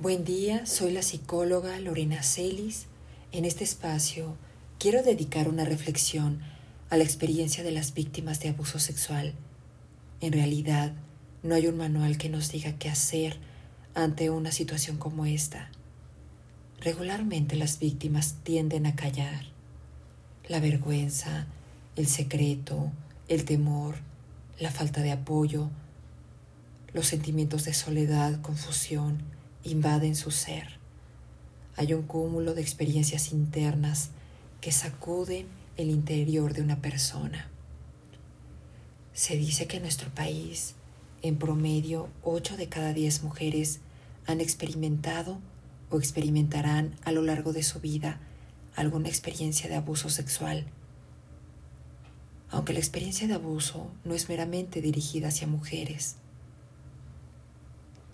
Buen día, soy la psicóloga Lorena Celis. En este espacio quiero dedicar una reflexión a la experiencia de las víctimas de abuso sexual. En realidad, no hay un manual que nos diga qué hacer ante una situación como esta. Regularmente las víctimas tienden a callar. La vergüenza, el secreto, el temor, la falta de apoyo, los sentimientos de soledad, confusión, invaden su ser. Hay un cúmulo de experiencias internas que sacuden el interior de una persona. Se dice que en nuestro país, en promedio, 8 de cada 10 mujeres han experimentado o experimentarán a lo largo de su vida alguna experiencia de abuso sexual. Aunque la experiencia de abuso no es meramente dirigida hacia mujeres,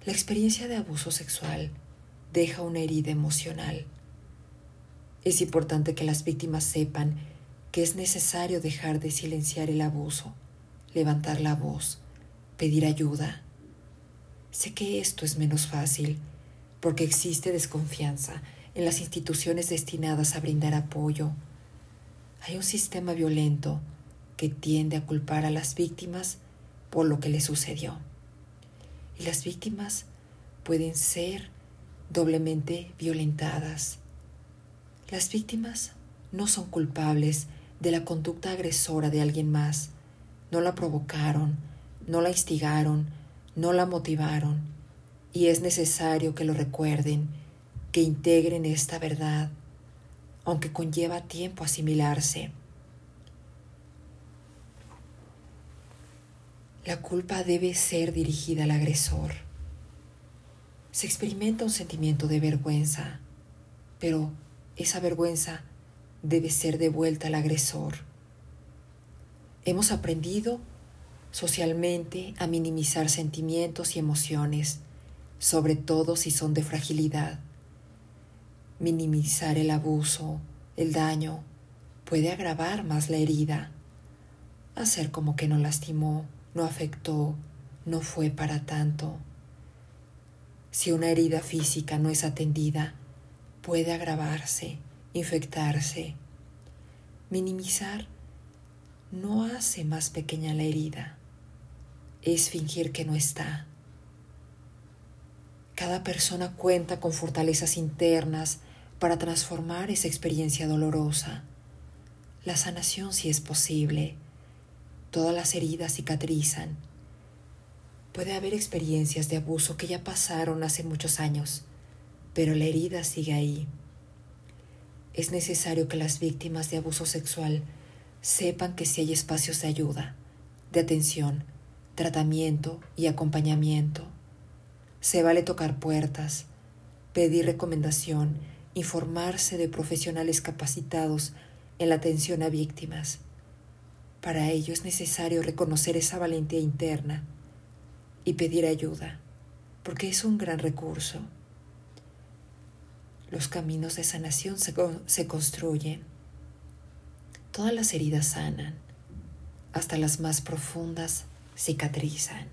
la experiencia de abuso sexual deja una herida emocional. Es importante que las víctimas sepan que es necesario dejar de silenciar el abuso, levantar la voz, pedir ayuda. Sé que esto es menos fácil porque existe desconfianza en las instituciones destinadas a brindar apoyo. Hay un sistema violento que tiende a culpar a las víctimas por lo que les sucedió y las víctimas pueden ser doblemente violentadas. Las víctimas no son culpables de la conducta agresora de alguien más. No la provocaron, no la instigaron, no la motivaron. Y es necesario que lo recuerden, que integren esta verdad, aunque conlleva tiempo asimilarse. La culpa debe ser dirigida al agresor. Se experimenta un sentimiento de vergüenza, pero esa vergüenza debe ser devuelta al agresor. Hemos aprendido socialmente a minimizar sentimientos y emociones, sobre todo si son de fragilidad. Minimizar el abuso, el daño, puede agravar más la herida, hacer como que no lastimó no afectó, no fue para tanto. Si una herida física no es atendida, puede agravarse, infectarse. Minimizar no hace más pequeña la herida, es fingir que no está. Cada persona cuenta con fortalezas internas para transformar esa experiencia dolorosa. La sanación sí es posible Todas las heridas cicatrizan. Puede haber experiencias de abuso que ya pasaron hace muchos años, pero la herida sigue ahí. Es necesario que las víctimas de abuso sexual sepan que si hay espacios de ayuda, de atención, tratamiento y acompañamiento. Se vale tocar puertas, pedir recomendación, informarse de profesionales capacitados en la atención a víctimas para ello es necesario reconocer esa valentía interna y pedir ayuda, porque es un gran recurso. Los caminos de sanación se, se construyen. Todas las heridas sanan, hasta las más profundas cicatrizan.